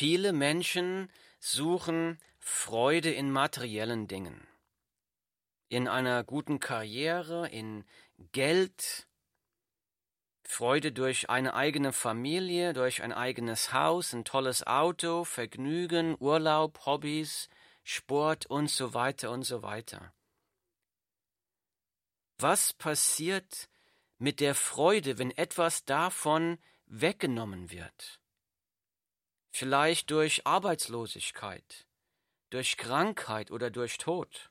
Viele Menschen suchen Freude in materiellen Dingen, in einer guten Karriere, in Geld, Freude durch eine eigene Familie, durch ein eigenes Haus, ein tolles Auto, Vergnügen, Urlaub, Hobbys, Sport und so weiter und so weiter. Was passiert mit der Freude, wenn etwas davon weggenommen wird? Vielleicht durch Arbeitslosigkeit, durch Krankheit oder durch Tod.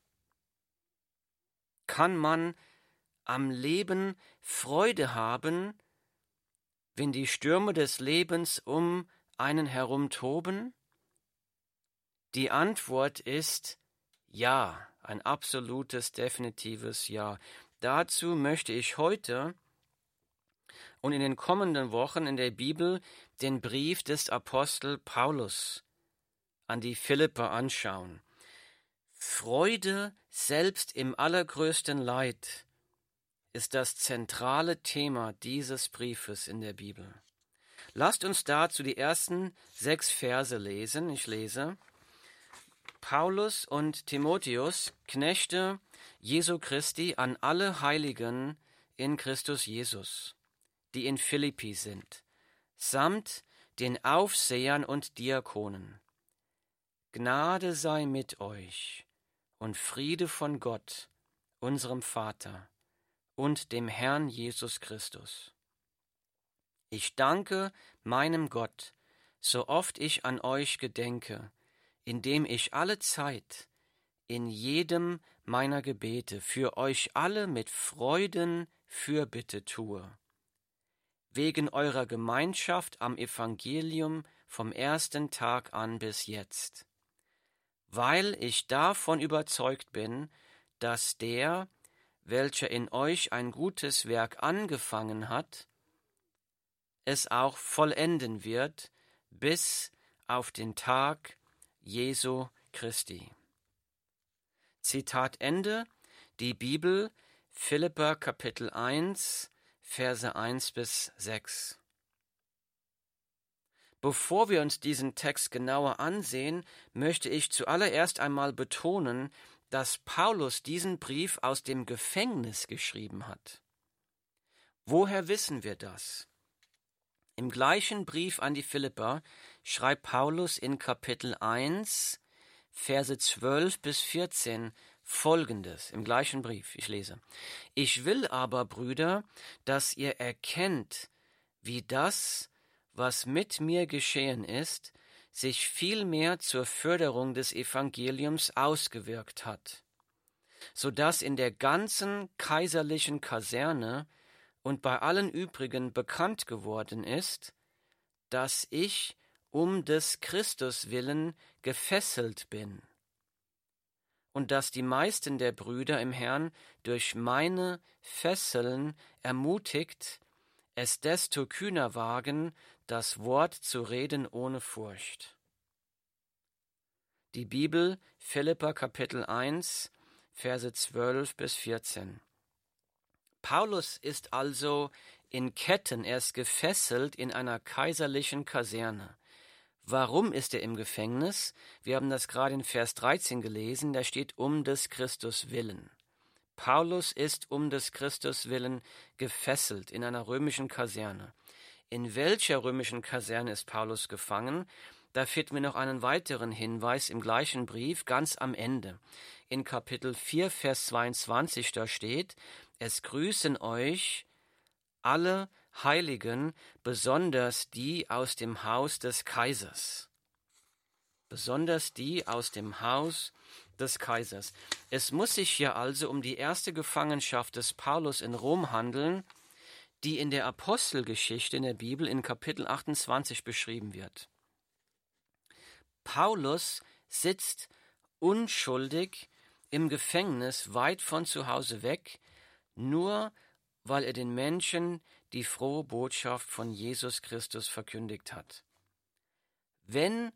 Kann man am Leben Freude haben, wenn die Stürme des Lebens um einen herum toben? Die Antwort ist ja, ein absolutes, definitives Ja. Dazu möchte ich heute und in den kommenden Wochen in der Bibel den Brief des Apostel Paulus an die Philipper anschauen. Freude selbst im allergrößten Leid ist das zentrale Thema dieses Briefes in der Bibel. Lasst uns dazu die ersten sechs Verse lesen. Ich lese. Paulus und Timotheus, Knechte Jesu Christi, an alle Heiligen in Christus Jesus, die in Philippi sind, samt den Aufsehern und Diakonen. Gnade sei mit euch und Friede von Gott, unserem Vater und dem Herrn Jesus Christus. Ich danke meinem Gott, so oft ich an euch gedenke, indem ich alle Zeit in jedem meiner Gebete für euch alle mit Freuden Fürbitte tue, wegen eurer Gemeinschaft am Evangelium vom ersten Tag an bis jetzt, weil ich davon überzeugt bin, dass der, welcher in euch ein gutes Werk angefangen hat, es auch vollenden wird bis auf den Tag Jesu Christi. Zitat Ende, die Bibel, Philippa Kapitel 1, Verse 1 bis 6. Bevor wir uns diesen Text genauer ansehen, möchte ich zuallererst einmal betonen, dass Paulus diesen Brief aus dem Gefängnis geschrieben hat. Woher wissen wir das? Im gleichen Brief an die Philipper schreibt Paulus in Kapitel 1, Verse 12 bis 14 folgendes im gleichen Brief. Ich lese. Ich will aber, Brüder, dass ihr erkennt, wie das, was mit mir geschehen ist, sich vielmehr zur Förderung des Evangeliums ausgewirkt hat, so dass in der ganzen kaiserlichen Kaserne und bei allen übrigen bekannt geworden ist, dass ich um des Christus willen gefesselt bin, und dass die meisten der Brüder im Herrn durch meine Fesseln ermutigt, es desto kühner wagen, das Wort zu reden ohne Furcht. Die Bibel, Philippa Kapitel 1, Verse 12 bis 14. Paulus ist also in Ketten, er ist gefesselt in einer kaiserlichen Kaserne. Warum ist er im Gefängnis? Wir haben das gerade in Vers 13 gelesen, da steht um des Christus willen. Paulus ist um des Christus willen gefesselt in einer römischen Kaserne. In welcher römischen Kaserne ist Paulus gefangen? Da finden wir noch einen weiteren Hinweis im gleichen Brief ganz am Ende. In Kapitel 4, Vers 22, da steht, es grüßen euch alle Heiligen, besonders die aus dem Haus des Kaisers. Besonders die aus dem Haus des Kaisers. Es muss sich hier also um die erste Gefangenschaft des Paulus in Rom handeln, die in der Apostelgeschichte in der Bibel in Kapitel 28 beschrieben wird. Paulus sitzt unschuldig im Gefängnis weit von zu Hause weg, nur weil er den Menschen die frohe Botschaft von Jesus Christus verkündigt hat. Wenn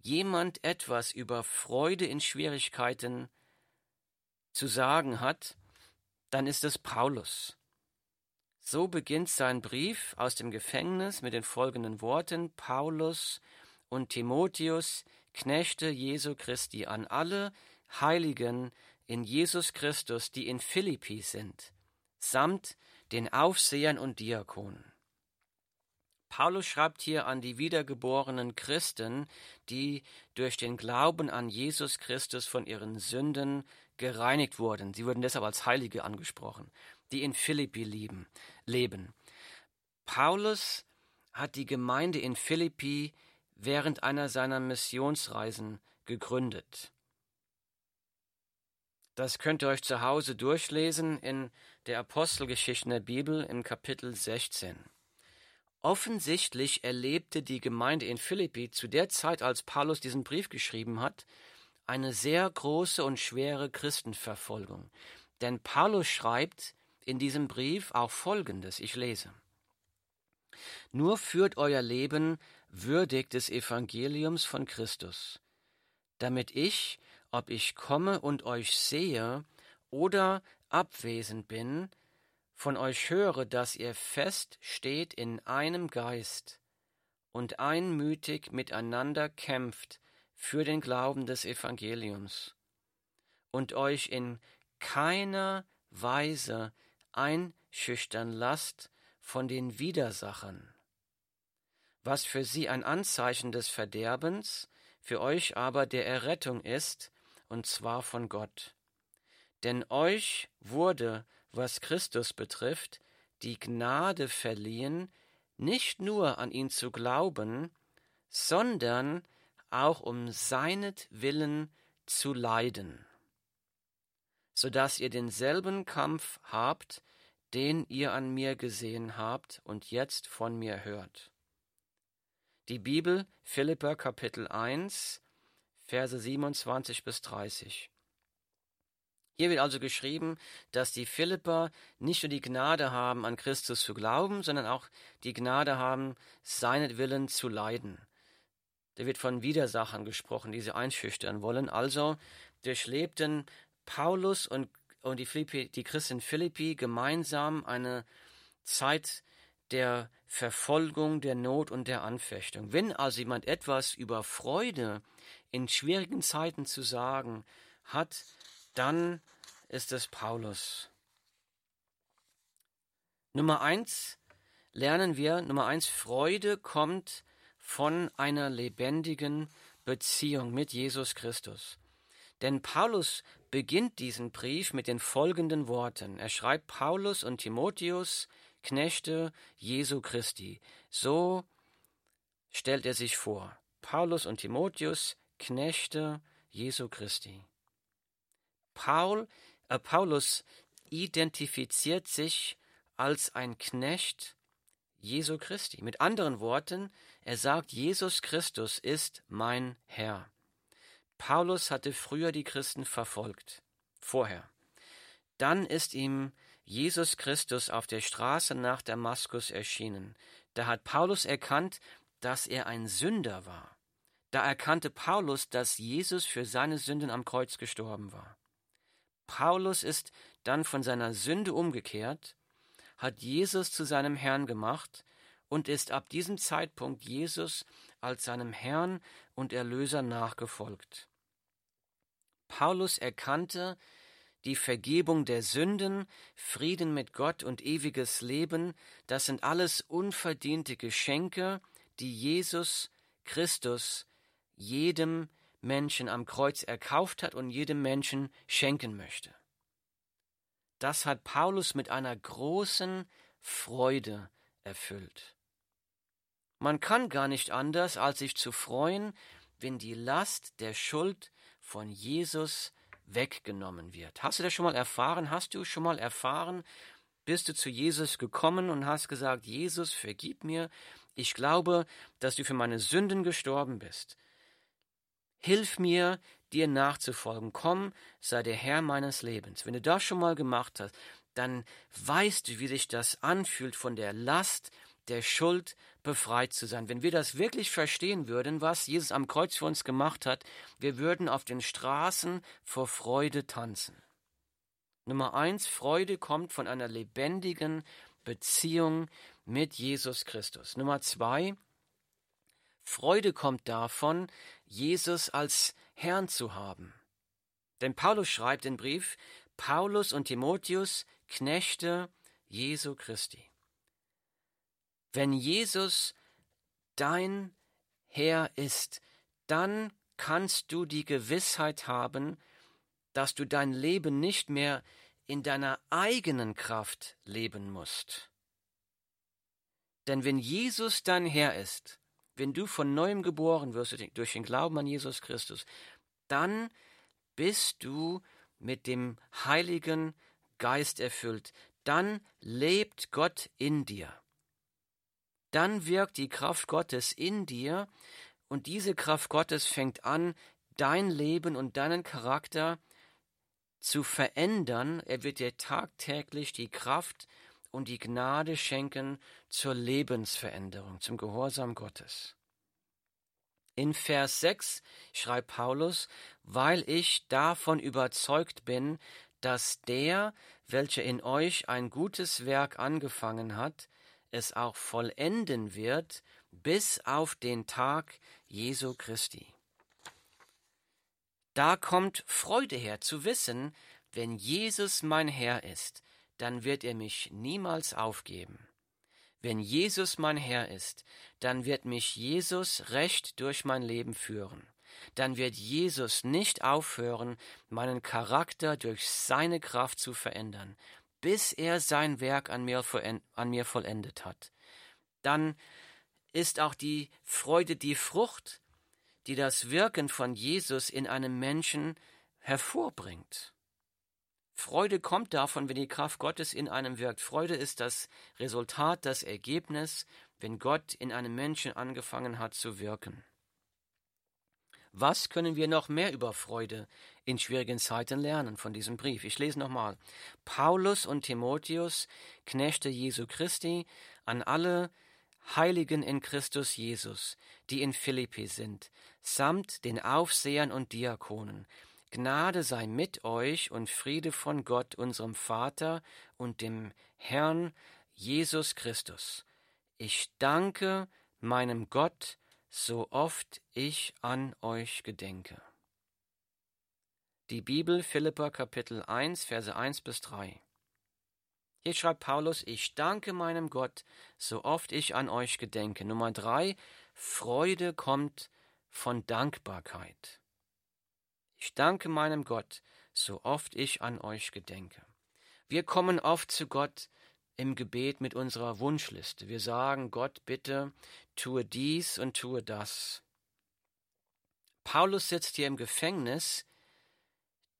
jemand etwas über Freude in Schwierigkeiten zu sagen hat, dann ist es Paulus. So beginnt sein Brief aus dem Gefängnis mit den folgenden Worten Paulus und Timotheus, Knechte Jesu Christi, an alle Heiligen in Jesus Christus, die in Philippi sind, samt den Aufsehern und Diakonen. Paulus schreibt hier an die wiedergeborenen Christen, die durch den Glauben an Jesus Christus von ihren Sünden gereinigt wurden. Sie wurden deshalb als Heilige angesprochen, die in Philippi leben. leben. Paulus hat die Gemeinde in Philippi während einer seiner Missionsreisen gegründet. Das könnt ihr euch zu Hause durchlesen in der Apostelgeschichte der Bibel im Kapitel 16. Offensichtlich erlebte die Gemeinde in Philippi zu der Zeit, als Paulus diesen Brief geschrieben hat, eine sehr große und schwere Christenverfolgung. Denn Paulus schreibt in diesem Brief auch Folgendes, ich lese. Nur führt euer Leben würdig des Evangeliums von Christus, damit ich, ob ich komme und euch sehe oder abwesend bin, von euch höre, dass ihr fest steht in einem Geist und einmütig miteinander kämpft für den Glauben des Evangeliums und euch in keiner Weise einschüchtern lasst von den Widersachern, was für sie ein Anzeichen des Verderbens, für euch aber der Errettung ist, und zwar von Gott. Denn euch wurde was Christus betrifft, die Gnade verliehen, nicht nur an ihn zu glauben, sondern auch um seinetwillen zu leiden, so dass ihr denselben Kampf habt, den ihr an mir gesehen habt und jetzt von mir hört. Die Bibel, Philippa Kapitel 1, Verse 27 bis 30. Hier wird also geschrieben, dass die Philipper nicht nur die Gnade haben, an Christus zu glauben, sondern auch die Gnade haben, seinetwillen zu leiden. Da wird von Widersachern gesprochen, die sie einschüchtern wollen. Also durchlebten Paulus und, und die, Philippi, die Christen Philippi gemeinsam eine Zeit der Verfolgung, der Not und der Anfechtung. Wenn also jemand etwas über Freude in schwierigen Zeiten zu sagen hat, dann ist es Paulus. Nummer eins lernen wir, Nummer eins, Freude kommt von einer lebendigen Beziehung mit Jesus Christus. Denn Paulus beginnt diesen Brief mit den folgenden Worten. Er schreibt Paulus und Timotheus, Knechte Jesu Christi. So stellt er sich vor. Paulus und Timotheus, Knechte Jesu Christi. Paul, äh, Paulus identifiziert sich als ein Knecht Jesu Christi. Mit anderen Worten, er sagt, Jesus Christus ist mein Herr. Paulus hatte früher die Christen verfolgt, vorher. Dann ist ihm Jesus Christus auf der Straße nach Damaskus erschienen. Da hat Paulus erkannt, dass er ein Sünder war. Da erkannte Paulus, dass Jesus für seine Sünden am Kreuz gestorben war. Paulus ist dann von seiner Sünde umgekehrt, hat Jesus zu seinem Herrn gemacht und ist ab diesem Zeitpunkt Jesus als seinem Herrn und Erlöser nachgefolgt. Paulus erkannte die Vergebung der Sünden, Frieden mit Gott und ewiges Leben, das sind alles unverdiente Geschenke, die Jesus Christus jedem Menschen am Kreuz erkauft hat und jedem Menschen schenken möchte. Das hat Paulus mit einer großen Freude erfüllt. Man kann gar nicht anders, als sich zu freuen, wenn die Last der Schuld von Jesus weggenommen wird. Hast du das schon mal erfahren? Hast du schon mal erfahren? Bist du zu Jesus gekommen und hast gesagt, Jesus, vergib mir, ich glaube, dass du für meine Sünden gestorben bist. Hilf mir, dir nachzufolgen. Komm, sei der Herr meines Lebens. Wenn du das schon mal gemacht hast, dann weißt du, wie sich das anfühlt, von der Last der Schuld befreit zu sein. Wenn wir das wirklich verstehen würden, was Jesus am Kreuz für uns gemacht hat, wir würden auf den Straßen vor Freude tanzen. Nummer eins, Freude kommt von einer lebendigen Beziehung mit Jesus Christus. Nummer zwei, Freude kommt davon, Jesus als Herrn zu haben. Denn Paulus schreibt den Brief, Paulus und Timotheus, Knechte Jesu Christi. Wenn Jesus dein Herr ist, dann kannst du die Gewissheit haben, dass du dein Leben nicht mehr in deiner eigenen Kraft leben musst. Denn wenn Jesus dein Herr ist, wenn du von neuem geboren wirst durch den Glauben an Jesus Christus, dann bist du mit dem Heiligen Geist erfüllt. Dann lebt Gott in dir. Dann wirkt die Kraft Gottes in dir und diese Kraft Gottes fängt an, dein Leben und deinen Charakter zu verändern. Er wird dir tagtäglich die Kraft und die Gnade schenken zur Lebensveränderung, zum Gehorsam Gottes. In Vers 6 schreibt Paulus, weil ich davon überzeugt bin, dass der, welcher in euch ein gutes Werk angefangen hat, es auch vollenden wird bis auf den Tag Jesu Christi. Da kommt Freude her zu wissen, wenn Jesus mein Herr ist, dann wird er mich niemals aufgeben. Wenn Jesus mein Herr ist, dann wird mich Jesus recht durch mein Leben führen. Dann wird Jesus nicht aufhören, meinen Charakter durch seine Kraft zu verändern, bis er sein Werk an mir, an mir vollendet hat. Dann ist auch die Freude die Frucht, die das Wirken von Jesus in einem Menschen hervorbringt. Freude kommt davon, wenn die Kraft Gottes in einem wirkt. Freude ist das Resultat, das Ergebnis, wenn Gott in einem Menschen angefangen hat zu wirken. Was können wir noch mehr über Freude in schwierigen Zeiten lernen von diesem Brief? Ich lese nochmal. Paulus und Timotheus, Knechte Jesu Christi, an alle Heiligen in Christus Jesus, die in Philippi sind, samt den Aufsehern und Diakonen, Gnade sei mit euch und Friede von Gott, unserem Vater und dem Herrn Jesus Christus. Ich danke meinem Gott, so oft ich an euch gedenke. Die Bibel Philippa Kapitel 1 Verse 1 bis 3. Hier schreibt Paulus, ich danke meinem Gott, so oft ich an euch gedenke. Nummer 3, Freude kommt von Dankbarkeit. Ich danke meinem Gott, so oft ich an euch gedenke. Wir kommen oft zu Gott im Gebet mit unserer Wunschliste. Wir sagen, Gott, bitte tue dies und tue das. Paulus sitzt hier im Gefängnis,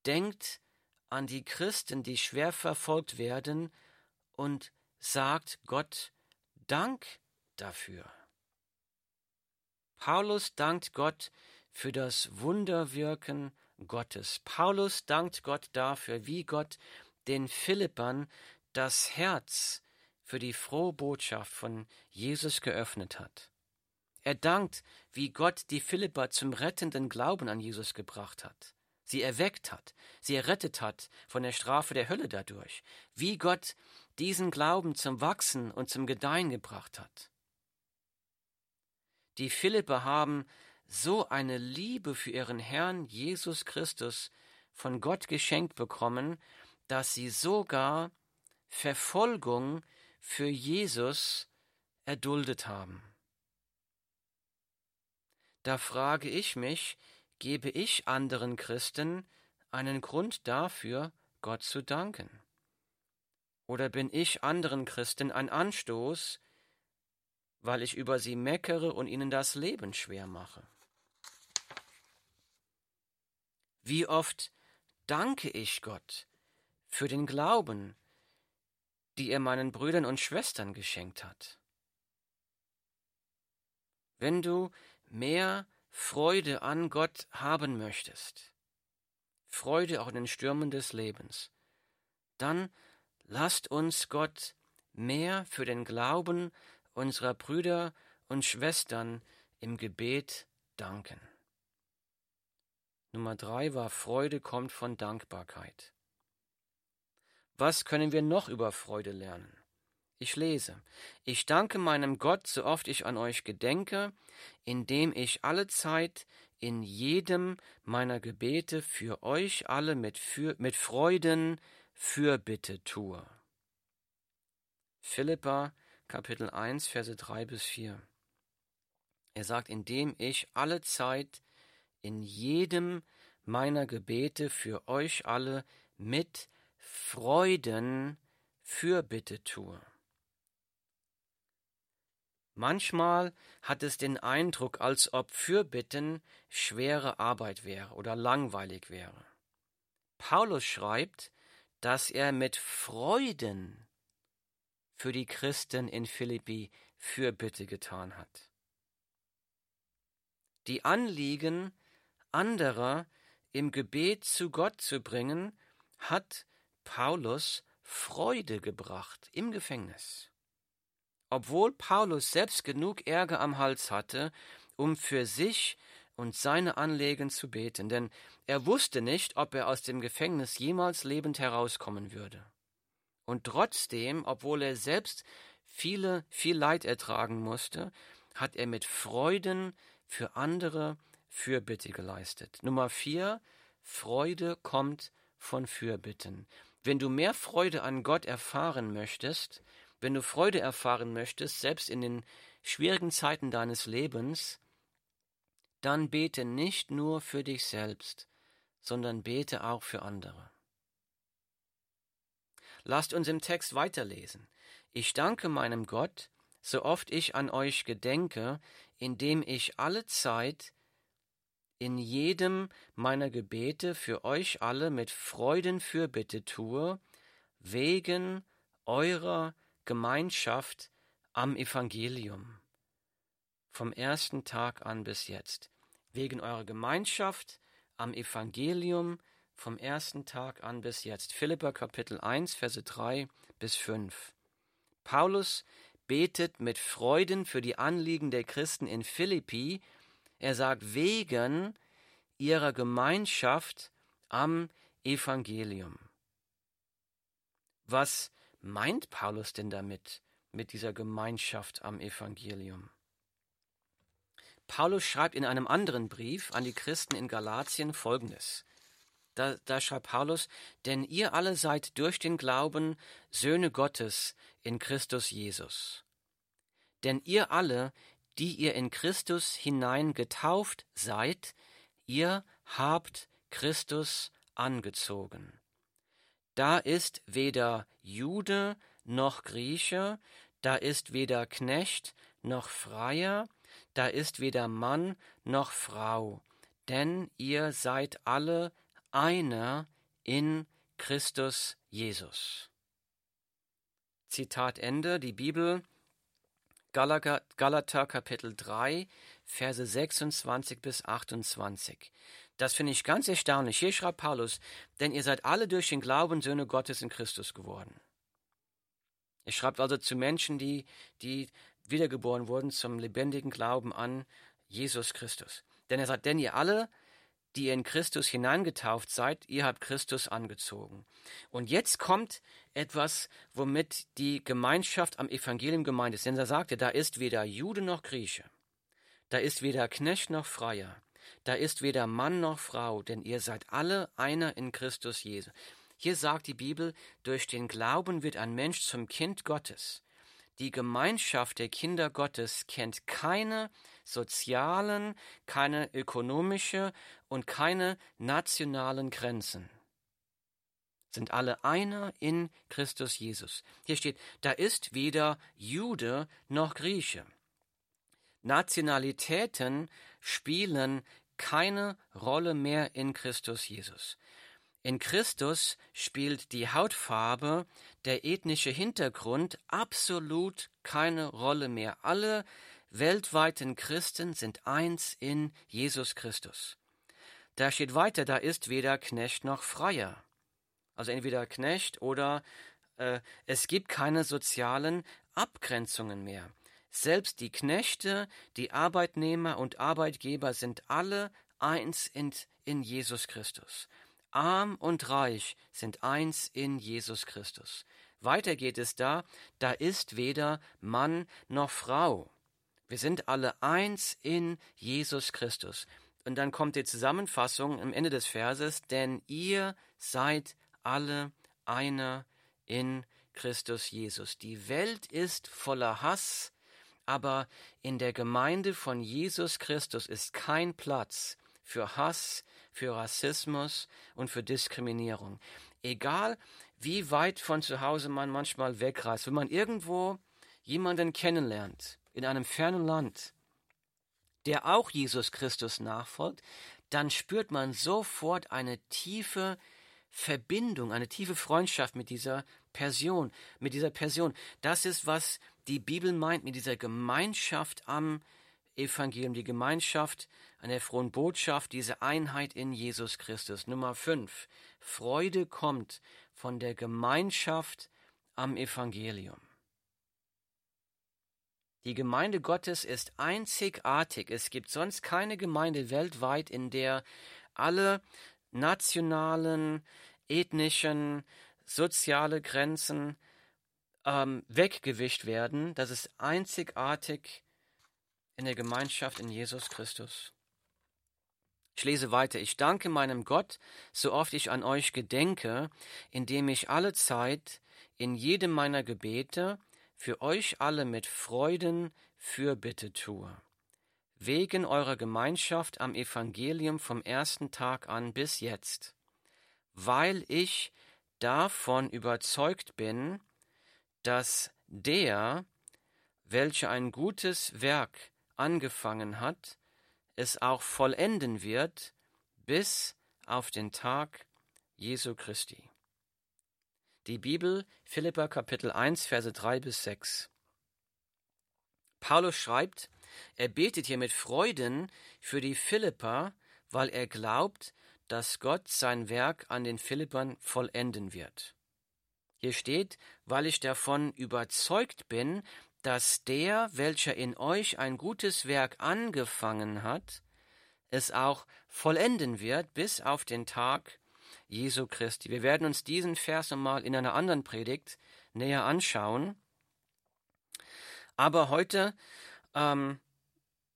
denkt an die Christen, die schwer verfolgt werden, und sagt Gott Dank dafür. Paulus dankt Gott für das Wunderwirken Gottes. Paulus dankt Gott dafür, wie Gott den Philippern das Herz für die frohe Botschaft von Jesus geöffnet hat. Er dankt, wie Gott die Philipper zum rettenden Glauben an Jesus gebracht hat, sie erweckt hat, sie errettet hat von der Strafe der Hölle dadurch, wie Gott diesen Glauben zum Wachsen und zum Gedeihen gebracht hat. Die Philipper haben so eine Liebe für ihren Herrn Jesus Christus von Gott geschenkt bekommen, dass sie sogar Verfolgung für Jesus erduldet haben. Da frage ich mich, gebe ich anderen Christen einen Grund dafür, Gott zu danken? Oder bin ich anderen Christen ein Anstoß, weil ich über sie meckere und ihnen das Leben schwer mache? Wie oft danke ich Gott für den Glauben, die er meinen Brüdern und Schwestern geschenkt hat. Wenn du mehr Freude an Gott haben möchtest, Freude auch in den Stürmen des Lebens, dann lasst uns Gott mehr für den Glauben unserer Brüder und Schwestern im Gebet danken. Nummer drei war Freude kommt von Dankbarkeit. Was können wir noch über Freude lernen? Ich lese. Ich danke meinem Gott, so oft ich an euch gedenke, indem ich alle Zeit in jedem meiner Gebete für euch alle mit, für, mit Freuden Fürbitte tue. Philippa Kapitel 1, Verse 3 bis 4. Er sagt, indem ich alle Zeit in jedem meiner Gebete für euch alle mit Freuden Fürbitte tue. Manchmal hat es den Eindruck, als ob Fürbitten schwere Arbeit wäre oder langweilig wäre. Paulus schreibt, dass er mit Freuden für die Christen in Philippi Fürbitte getan hat. Die Anliegen anderer im Gebet zu Gott zu bringen, hat Paulus Freude gebracht im Gefängnis. Obwohl Paulus selbst genug Ärger am Hals hatte, um für sich und seine Anliegen zu beten, denn er wusste nicht, ob er aus dem Gefängnis jemals lebend herauskommen würde. Und trotzdem, obwohl er selbst viele, viel Leid ertragen musste, hat er mit Freuden für andere Fürbitte geleistet. Nummer vier, Freude kommt von Fürbitten. Wenn du mehr Freude an Gott erfahren möchtest, wenn du Freude erfahren möchtest, selbst in den schwierigen Zeiten deines Lebens, dann bete nicht nur für dich selbst, sondern bete auch für andere. Lasst uns im Text weiterlesen. Ich danke meinem Gott, so oft ich an euch gedenke, indem ich alle Zeit in jedem meiner Gebete für euch alle mit Freuden Fürbitte tue, wegen eurer Gemeinschaft am Evangelium. Vom ersten Tag an bis jetzt. Wegen eurer Gemeinschaft am Evangelium vom ersten Tag an bis jetzt. Philippa Kapitel 1, Verse 3 bis 5. Paulus betet mit Freuden für die Anliegen der Christen in Philippi. Er sagt, wegen ihrer Gemeinschaft am Evangelium. Was meint Paulus denn damit, mit dieser Gemeinschaft am Evangelium? Paulus schreibt in einem anderen Brief an die Christen in Galatien folgendes. Da, da, schreibt Paulus, denn ihr alle seid durch den Glauben Söhne Gottes in Christus Jesus. Denn ihr alle, die ihr in Christus hinein getauft seid, ihr habt Christus angezogen. Da ist weder Jude noch Grieche, da ist weder Knecht noch Freier, da ist weder Mann noch Frau, denn ihr seid alle einer in Christus Jesus. Zitat Ende, die Bibel, Galater, Galater Kapitel 3, Verse 26 bis 28. Das finde ich ganz erstaunlich. Hier schreibt Paulus, denn ihr seid alle durch den Glauben Söhne Gottes in Christus geworden. Er schreibt also zu Menschen, die, die wiedergeboren wurden zum lebendigen Glauben an Jesus Christus. Denn er sagt, denn ihr alle, die ihr in Christus hineingetauft seid, ihr habt Christus angezogen. Und jetzt kommt etwas, womit die Gemeinschaft am Evangelium gemeint ist. Denn er sagte, da ist weder Jude noch Grieche, da ist weder Knecht noch Freier, da ist weder Mann noch Frau, denn ihr seid alle einer in Christus Jesu. Hier sagt die Bibel, durch den Glauben wird ein Mensch zum Kind Gottes. Die Gemeinschaft der Kinder Gottes kennt keine sozialen, keine ökonomische und keine nationalen Grenzen. Sind alle einer in Christus Jesus. Hier steht, da ist weder Jude noch Grieche. Nationalitäten spielen keine Rolle mehr in Christus Jesus. In Christus spielt die Hautfarbe, der ethnische Hintergrund absolut keine Rolle mehr. Alle weltweiten Christen sind eins in Jesus Christus. Da steht weiter, da ist weder Knecht noch Freier. Also entweder Knecht oder äh, es gibt keine sozialen Abgrenzungen mehr. Selbst die Knechte, die Arbeitnehmer und Arbeitgeber sind alle eins in, in Jesus Christus. Arm und reich sind eins in Jesus Christus. Weiter geht es da, da ist weder Mann noch Frau. Wir sind alle eins in Jesus Christus. Und dann kommt die Zusammenfassung am Ende des Verses, denn ihr seid alle einer in Christus Jesus. Die Welt ist voller Hass, aber in der Gemeinde von Jesus Christus ist kein Platz für Hass, für Rassismus und für Diskriminierung. Egal, wie weit von zu Hause man manchmal wegreist, wenn man irgendwo jemanden kennenlernt, in einem fernen Land, der auch Jesus Christus nachfolgt, dann spürt man sofort eine tiefe Verbindung, eine tiefe Freundschaft mit dieser Person, mit dieser Person. Das ist, was die Bibel meint mit dieser Gemeinschaft am Evangelium, die Gemeinschaft an der frohen Botschaft, diese Einheit in Jesus Christus. Nummer fünf. Freude kommt von der Gemeinschaft am Evangelium. Die Gemeinde Gottes ist einzigartig. Es gibt sonst keine Gemeinde weltweit, in der alle nationalen, ethnischen, soziale Grenzen ähm, weggewischt werden. Das ist einzigartig in der Gemeinschaft in Jesus Christus. Ich lese weiter. Ich danke meinem Gott, so oft ich an euch gedenke, indem ich alle Zeit in jedem meiner Gebete für euch alle mit Freuden Fürbitte tue. Wegen eurer Gemeinschaft am Evangelium vom ersten Tag an bis jetzt, weil ich davon überzeugt bin, dass der, welcher ein gutes Werk angefangen hat, es auch vollenden wird bis auf den Tag Jesu Christi. Die Bibel, Philippa Kapitel 1, Verse 3 bis 6. Paulus schreibt, er betet hier mit Freuden für die Philippa, weil er glaubt, dass Gott sein Werk an den Philippern vollenden wird. Hier steht, weil ich davon überzeugt bin, dass der, welcher in euch ein gutes Werk angefangen hat, es auch vollenden wird bis auf den Tag Jesu Christi. Wir werden uns diesen Vers nochmal in einer anderen Predigt näher anschauen. Aber heute ähm,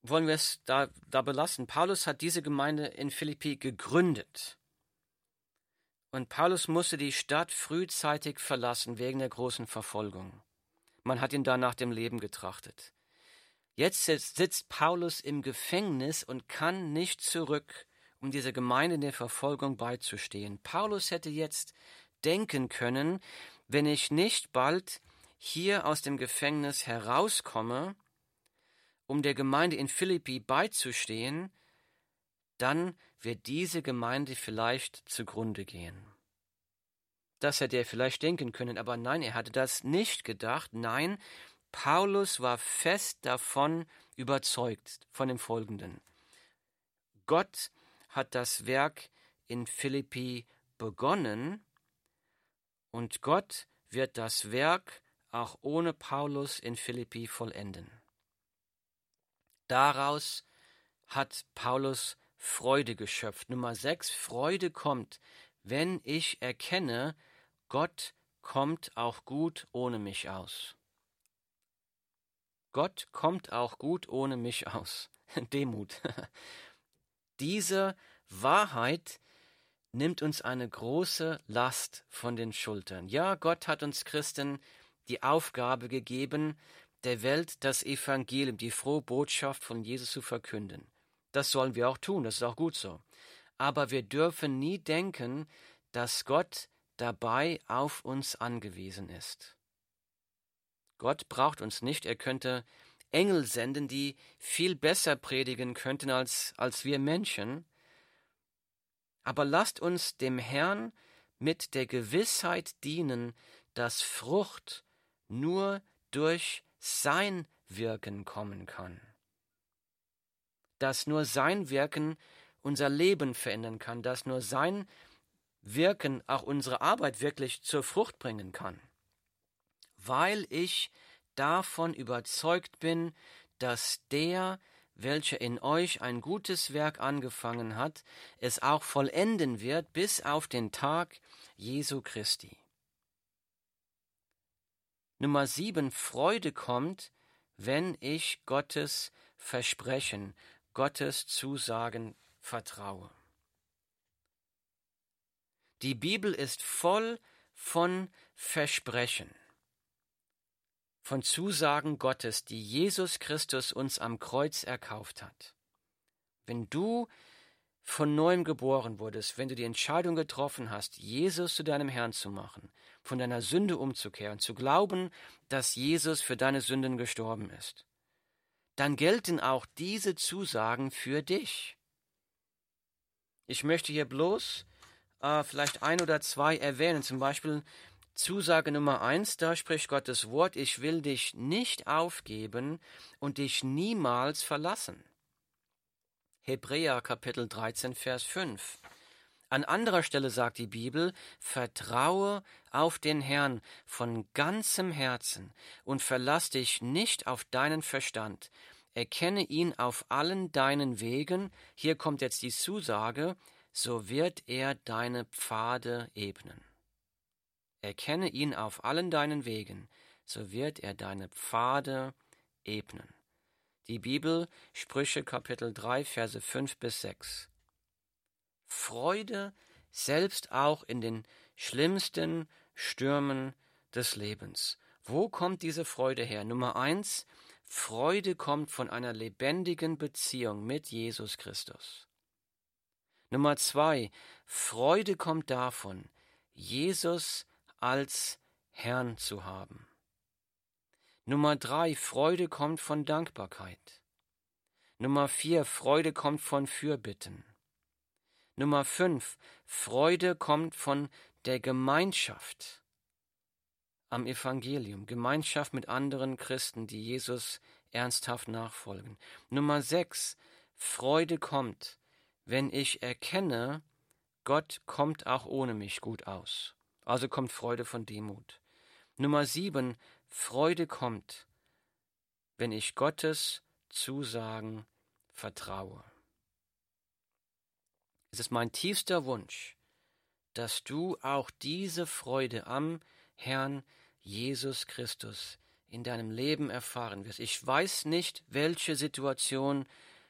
wollen wir es da, da belassen. Paulus hat diese Gemeinde in Philippi gegründet. Und Paulus musste die Stadt frühzeitig verlassen wegen der großen Verfolgung. Man hat ihn da nach dem Leben getrachtet. Jetzt sitzt Paulus im Gefängnis und kann nicht zurück, um dieser Gemeinde in der Verfolgung beizustehen. Paulus hätte jetzt denken können, wenn ich nicht bald hier aus dem Gefängnis herauskomme, um der Gemeinde in Philippi beizustehen, dann wird diese Gemeinde vielleicht zugrunde gehen. Das hätte er vielleicht denken können, aber nein, er hatte das nicht gedacht. Nein, Paulus war fest davon überzeugt, von dem Folgenden. Gott hat das Werk in Philippi begonnen und Gott wird das Werk auch ohne Paulus in Philippi vollenden. Daraus hat Paulus Freude geschöpft. Nummer 6. Freude kommt, wenn ich erkenne, Gott kommt auch gut ohne mich aus. Gott kommt auch gut ohne mich aus. Demut. Diese Wahrheit nimmt uns eine große Last von den Schultern. Ja, Gott hat uns Christen die Aufgabe gegeben, der Welt das Evangelium, die frohe Botschaft von Jesus zu verkünden. Das sollen wir auch tun, das ist auch gut so. Aber wir dürfen nie denken, dass Gott dabei auf uns angewiesen ist. Gott braucht uns nicht, er könnte Engel senden, die viel besser predigen könnten als, als wir Menschen. Aber lasst uns dem Herrn mit der Gewissheit dienen, dass Frucht nur durch sein Wirken kommen kann. Dass nur sein Wirken unser Leben verändern kann, dass nur sein Wirken auch unsere Arbeit wirklich zur Frucht bringen kann. Weil ich davon überzeugt bin, dass der, welcher in euch ein gutes Werk angefangen hat, es auch vollenden wird bis auf den Tag Jesu Christi. Nummer sieben, Freude kommt, wenn ich Gottes Versprechen, Gottes Zusagen vertraue. Die Bibel ist voll von Versprechen, von Zusagen Gottes, die Jesus Christus uns am Kreuz erkauft hat. Wenn du von neuem geboren wurdest, wenn du die Entscheidung getroffen hast, Jesus zu deinem Herrn zu machen, von deiner Sünde umzukehren, zu glauben, dass Jesus für deine Sünden gestorben ist, dann gelten auch diese Zusagen für dich. Ich möchte hier bloß äh, vielleicht ein oder zwei erwähnen, zum Beispiel Zusage Nummer eins, da spricht Gottes Wort, ich will dich nicht aufgeben und dich niemals verlassen. Hebräer Kapitel 13, Vers 5. An anderer Stelle sagt die Bibel, vertraue auf den Herrn von ganzem Herzen und verlass dich nicht auf deinen Verstand. Erkenne ihn auf allen deinen Wegen, hier kommt jetzt die Zusage, so wird er deine Pfade ebnen. Erkenne ihn auf allen deinen Wegen, so wird er deine Pfade ebnen. Die Bibel, Sprüche Kapitel 3, Verse 5 bis 6. Freude selbst auch in den schlimmsten Stürmen des Lebens. Wo kommt diese Freude her? Nummer eins, Freude kommt von einer lebendigen Beziehung mit Jesus Christus. Nummer zwei, Freude kommt davon, Jesus als Herrn zu haben. Nummer drei, Freude kommt von Dankbarkeit. Nummer vier, Freude kommt von Fürbitten. Nummer fünf, Freude kommt von der Gemeinschaft am Evangelium, Gemeinschaft mit anderen Christen, die Jesus ernsthaft nachfolgen. Nummer sechs, Freude kommt, wenn ich erkenne, Gott kommt auch ohne mich gut aus. Also kommt Freude von Demut. Nummer sieben, Freude kommt, wenn ich Gottes Zusagen vertraue. Es ist mein tiefster Wunsch, dass du auch diese Freude am Herrn Jesus Christus in deinem Leben erfahren wirst. Ich weiß nicht, welche Situation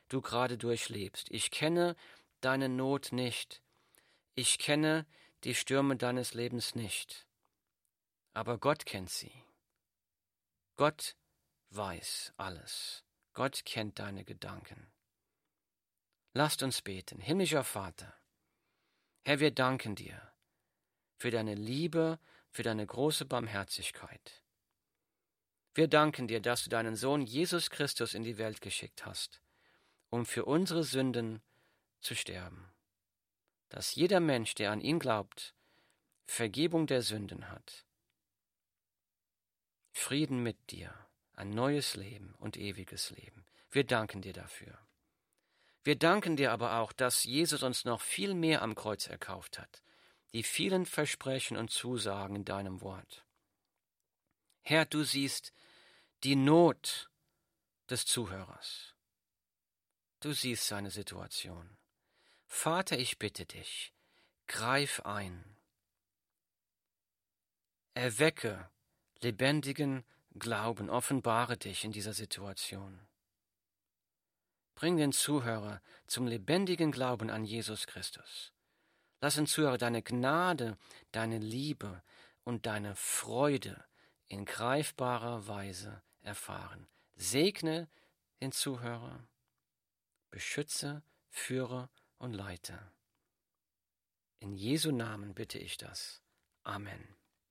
du gerade durchlebst. Ich kenne deine Not nicht. Ich kenne die Stürme deines Lebens nicht. Aber Gott kennt sie. Gott weiß alles. Gott kennt deine Gedanken. Lasst uns beten. Himmlischer Vater, Herr, wir danken dir für deine Liebe, für deine große Barmherzigkeit. Wir danken dir, dass du deinen Sohn Jesus Christus in die Welt geschickt hast, um für unsere Sünden zu sterben, dass jeder Mensch, der an ihn glaubt, Vergebung der Sünden hat Frieden mit dir, ein neues Leben und ewiges Leben. Wir danken dir dafür. Wir danken dir aber auch, dass Jesus uns noch viel mehr am Kreuz erkauft hat, die vielen Versprechen und Zusagen in deinem Wort. Herr, du siehst die Not des Zuhörers. Du siehst seine Situation. Vater, ich bitte dich, greif ein. Erwecke lebendigen Glauben. Offenbare dich in dieser Situation. Bring den Zuhörer zum lebendigen Glauben an Jesus Christus. Lass den Zuhörer deine Gnade, deine Liebe und deine Freude in greifbarer Weise erfahren. Segne den Zuhörer, beschütze, führe und leite. In Jesu Namen bitte ich das. Amen.